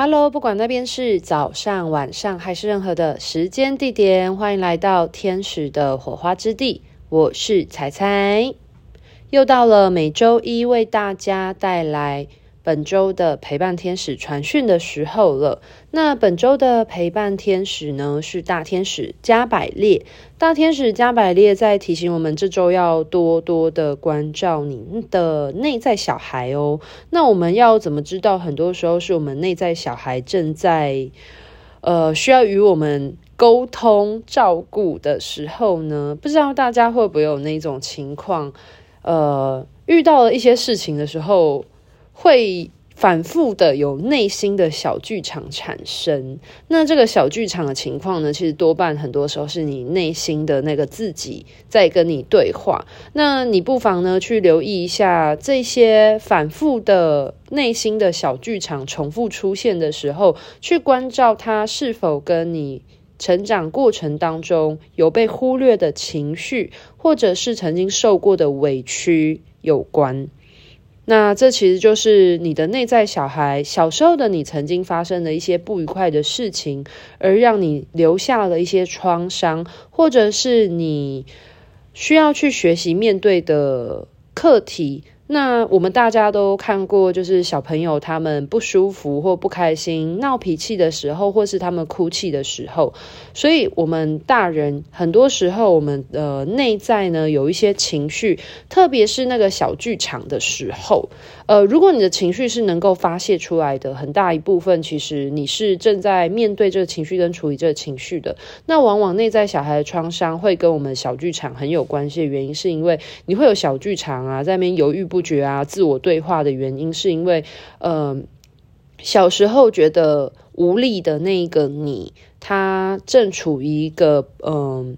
Hello，不管那边是早上、晚上还是任何的时间地点，欢迎来到天使的火花之地。我是彩彩，又到了每周一为大家带来本周的陪伴天使传讯的时候了。那本周的陪伴天使呢，是大天使加百列。大天使加百列在提醒我们，这周要多多的关照您的内在小孩哦。那我们要怎么知道？很多时候是我们内在小孩正在呃需要与我们沟通照顾的时候呢？不知道大家会不会有那种情况？呃，遇到了一些事情的时候，会。反复的有内心的小剧场产生，那这个小剧场的情况呢，其实多半很多时候是你内心的那个自己在跟你对话。那你不妨呢去留意一下这些反复的内心的小剧场重复出现的时候，去关照它是否跟你成长过程当中有被忽略的情绪，或者是曾经受过的委屈有关。那这其实就是你的内在小孩，小时候的你曾经发生的一些不愉快的事情，而让你留下了一些创伤，或者是你需要去学习面对的课题。那我们大家都看过，就是小朋友他们不舒服或不开心、闹脾气的时候，或是他们哭泣的时候，所以我们大人很多时候，我们的内在呢有一些情绪，特别是那个小剧场的时候，呃，如果你的情绪是能够发泄出来的，很大一部分其实你是正在面对这个情绪跟处理这个情绪的。那往往内在小孩的创伤会跟我们小剧场很有关系的原因，是因为你会有小剧场啊，在那边犹豫不。不觉啊，自我对话的原因是因为，呃，小时候觉得无力的那一个你，他正处于一个，嗯、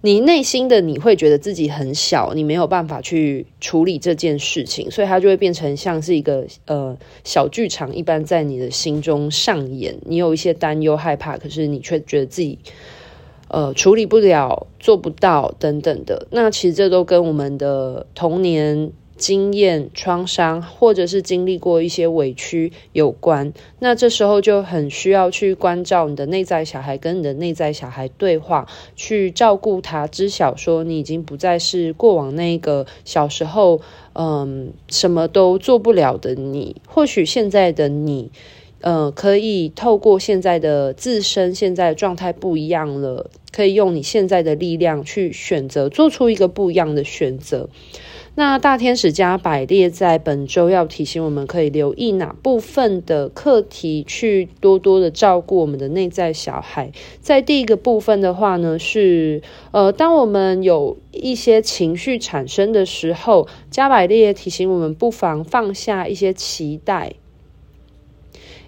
你内心的你会觉得自己很小，你没有办法去处理这件事情，所以它就会变成像是一个呃小剧场一般在你的心中上演。你有一些担忧、害怕，可是你却觉得自己。呃，处理不了、做不到等等的，那其实这都跟我们的童年经验、创伤，或者是经历过一些委屈有关。那这时候就很需要去关照你的内在小孩，跟你的内在小孩对话，去照顾他，知晓说你已经不再是过往那个小时候，嗯，什么都做不了的你。或许现在的你。呃，可以透过现在的自身，现在的状态不一样了，可以用你现在的力量去选择，做出一个不一样的选择。那大天使加百列在本周要提醒我们，可以留意哪部分的课题，去多多的照顾我们的内在小孩。在第一个部分的话呢，是呃，当我们有一些情绪产生的时候，加百列提醒我们，不妨放下一些期待。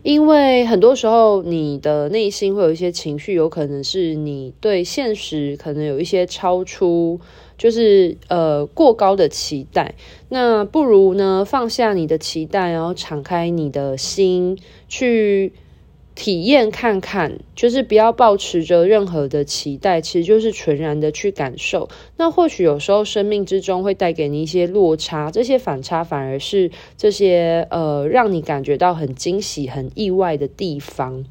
因为很多时候，你的内心会有一些情绪，有可能是你对现实可能有一些超出，就是呃过高的期待。那不如呢，放下你的期待，然后敞开你的心去。体验看看，就是不要抱持着任何的期待，其实就是纯然的去感受。那或许有时候生命之中会带给你一些落差，这些反差反而是这些呃让你感觉到很惊喜、很意外的地方。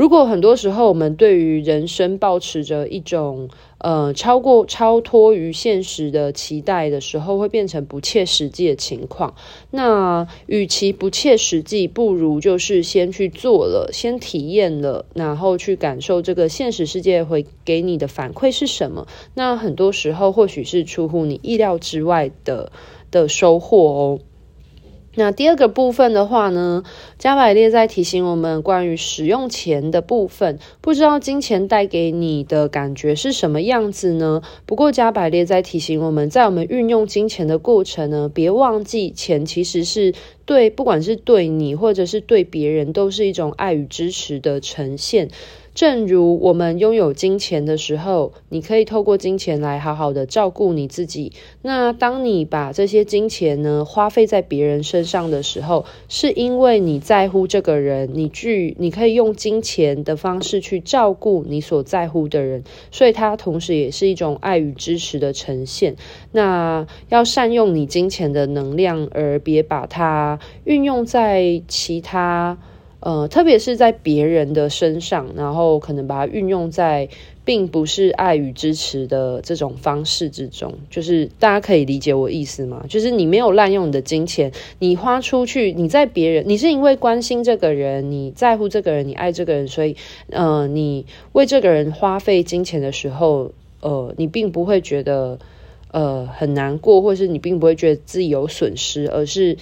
如果很多时候我们对于人生抱持着一种呃超过超脱于现实的期待的时候，会变成不切实际的情况。那与其不切实际，不如就是先去做了，先体验了，然后去感受这个现实世界会给你的反馈是什么。那很多时候或许是出乎你意料之外的的收获哦。那第二个部分的话呢，加百列在提醒我们关于使用钱的部分，不知道金钱带给你的感觉是什么样子呢？不过加百列在提醒我们，在我们运用金钱的过程呢，别忘记钱其实是对，不管是对你或者是对别人，都是一种爱与支持的呈现。正如我们拥有金钱的时候，你可以透过金钱来好好的照顾你自己。那当你把这些金钱呢花费在别人身上的时候，是因为你在乎这个人，你去你可以用金钱的方式去照顾你所在乎的人，所以它同时也是一种爱与支持的呈现。那要善用你金钱的能量，而别把它运用在其他。呃，特别是在别人的身上，然后可能把它运用在并不是爱与支持的这种方式之中，就是大家可以理解我意思吗？就是你没有滥用你的金钱，你花出去，你在别人，你是因为关心这个人，你在乎这个人，你爱这个人，所以，呃，你为这个人花费金钱的时候，呃，你并不会觉得呃很难过，或是你并不会觉得自己有损失，而是。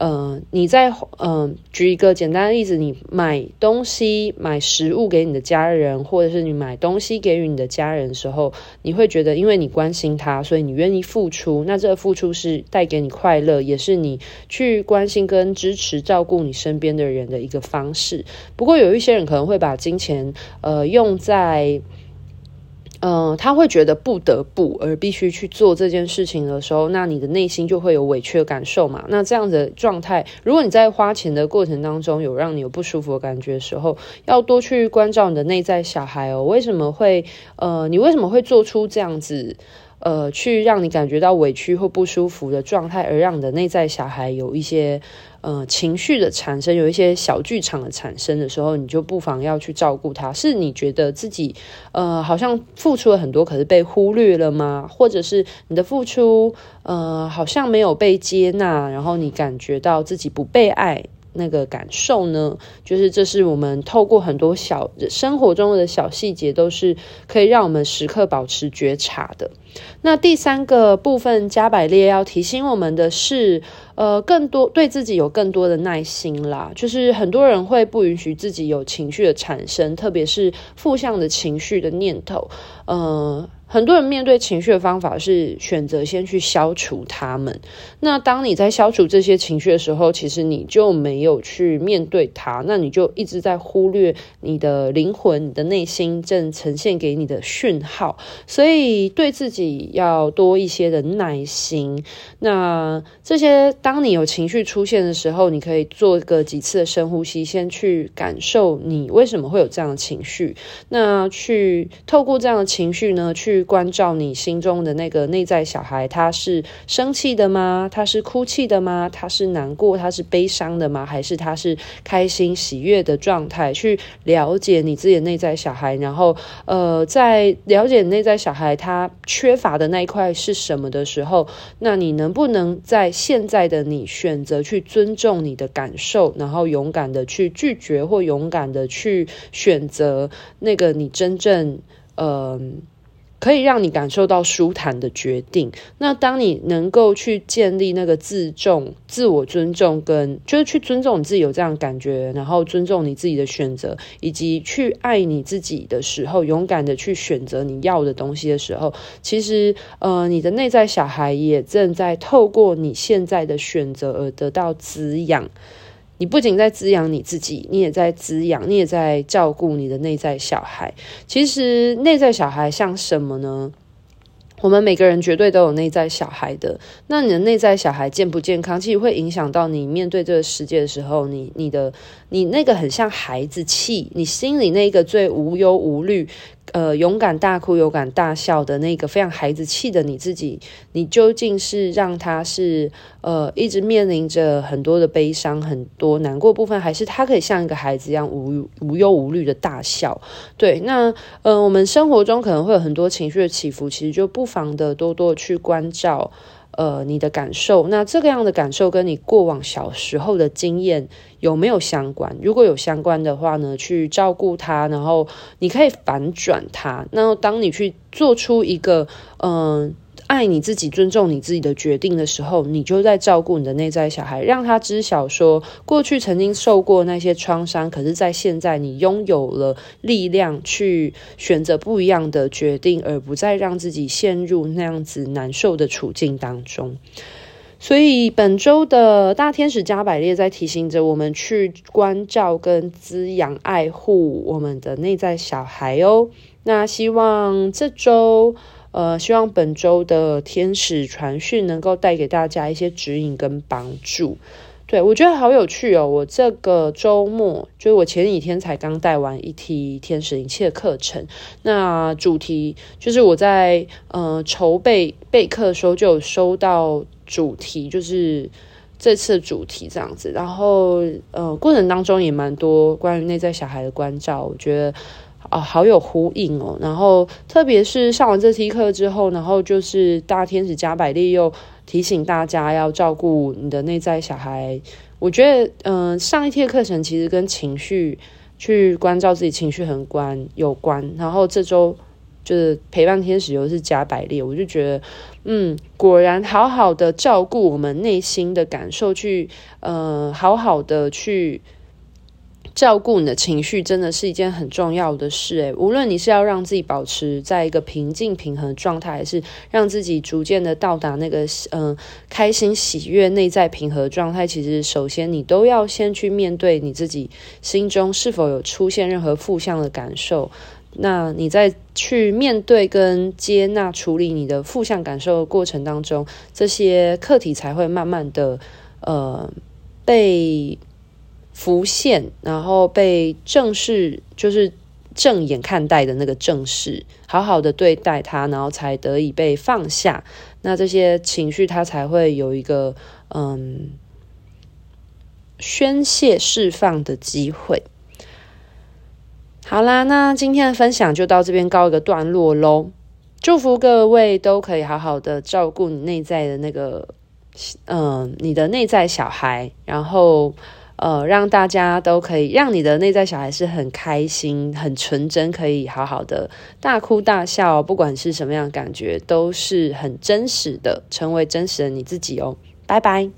呃，你在嗯、举一个简单的例子，你买东西、买食物给你的家人，或者是你买东西给予你的家人的时候，你会觉得，因为你关心他，所以你愿意付出。那这个付出是带给你快乐，也是你去关心跟支持、照顾你身边的人的一个方式。不过，有一些人可能会把金钱呃用在。嗯、呃，他会觉得不得不而必须去做这件事情的时候，那你的内心就会有委屈的感受嘛。那这样的状态，如果你在花钱的过程当中有让你有不舒服的感觉的时候，要多去关照你的内在小孩哦。为什么会呃，你为什么会做出这样子？呃，去让你感觉到委屈或不舒服的状态，而让你的内在小孩有一些呃情绪的产生，有一些小剧场的产生的时候，你就不妨要去照顾他。是你觉得自己呃好像付出了很多，可是被忽略了吗？或者是你的付出呃好像没有被接纳，然后你感觉到自己不被爱？那个感受呢，就是这是我们透过很多小生活中的小细节，都是可以让我们时刻保持觉察的。那第三个部分，加百列要提醒我们的是，呃，更多对自己有更多的耐心啦。就是很多人会不允许自己有情绪的产生，特别是负向的情绪的念头，呃。很多人面对情绪的方法是选择先去消除他们。那当你在消除这些情绪的时候，其实你就没有去面对它，那你就一直在忽略你的灵魂、你的内心正呈现给你的讯号。所以对自己要多一些的耐心。那这些，当你有情绪出现的时候，你可以做个几次的深呼吸，先去感受你为什么会有这样的情绪。那去透过这样的情绪呢，去。去关照你心中的那个内在小孩，他是生气的吗？他是哭泣的吗？他是难过？他是悲伤的吗？还是他是开心喜悦的状态？去了解你自己的内在小孩，然后呃，在了解内在小孩他缺乏的那一块是什么的时候，那你能不能在现在的你选择去尊重你的感受，然后勇敢的去拒绝，或勇敢的去选择那个你真正嗯。可以让你感受到舒坦的决定。那当你能够去建立那个自重、自我尊重，跟就是去尊重你自己有这样感觉，然后尊重你自己的选择，以及去爱你自己的时候，勇敢的去选择你要的东西的时候，其实呃，你的内在小孩也正在透过你现在的选择而得到滋养。你不仅在滋养你自己，你也在滋养，你也在照顾你的内在小孩。其实内在小孩像什么呢？我们每个人绝对都有内在小孩的。那你的内在小孩健不健康，其实会影响到你面对这个世界的时候，你你的你那个很像孩子气，你心里那个最无忧无虑。呃，勇敢大哭、勇敢大笑的那个非常孩子气的你自己，你究竟是让他是呃一直面临着很多的悲伤、很多难过部分，还是他可以像一个孩子一样无无忧无虑的大笑？对，那呃，我们生活中可能会有很多情绪的起伏，其实就不妨的多多去关照。呃，你的感受，那这个样的感受跟你过往小时候的经验有没有相关？如果有相关的话呢，去照顾他，然后你可以反转他。那当你去做出一个嗯。爱你自己，尊重你自己的决定的时候，你就在照顾你的内在小孩，让他知晓说，过去曾经受过那些创伤，可是，在现在你拥有了力量去选择不一样的决定，而不再让自己陷入那样子难受的处境当中。所以，本周的大天使加百列在提醒着我们去关照跟滋养、爱护我们的内在小孩哦。那希望这周。呃，希望本周的天使传讯能够带给大家一些指引跟帮助。对，我觉得好有趣哦！我这个周末，就是我前几天才刚带完一梯天使灵气的课程，那主题就是我在呃筹备备课的时候就有收到主题，就是这次主题这样子。然后呃，过程当中也蛮多关于内在小孩的关照，我觉得啊、呃、好有呼应哦。然后特别是上完这期课之后，然后就是大天使加百列又提醒大家要照顾你的内在小孩。我觉得嗯、上一天课程其实跟情绪去关照自己情绪很关有关。然后这周。就是陪伴天使又是加百列，我就觉得，嗯，果然好好的照顾我们内心的感受，去呃，好好的去照顾你的情绪，真的是一件很重要的事。诶，无论你是要让自己保持在一个平静平衡状态，还是让自己逐渐的到达那个嗯、开心喜悦内在平和状态，其实首先你都要先去面对你自己心中是否有出现任何负向的感受。那你在去面对跟接纳处理你的负向感受的过程当中，这些课题才会慢慢的呃被浮现，然后被正视，就是正眼看待的那个正视，好好的对待它，然后才得以被放下。那这些情绪它才会有一个嗯宣泄释放的机会。好啦，那今天的分享就到这边告一个段落喽。祝福各位都可以好好的照顾你内在的那个，嗯、你的内在小孩，然后呃，让大家都可以让你的内在小孩是很开心、很纯真，可以好好的大哭大笑，不管是什么样感觉，都是很真实的，成为真实的你自己哦。拜拜。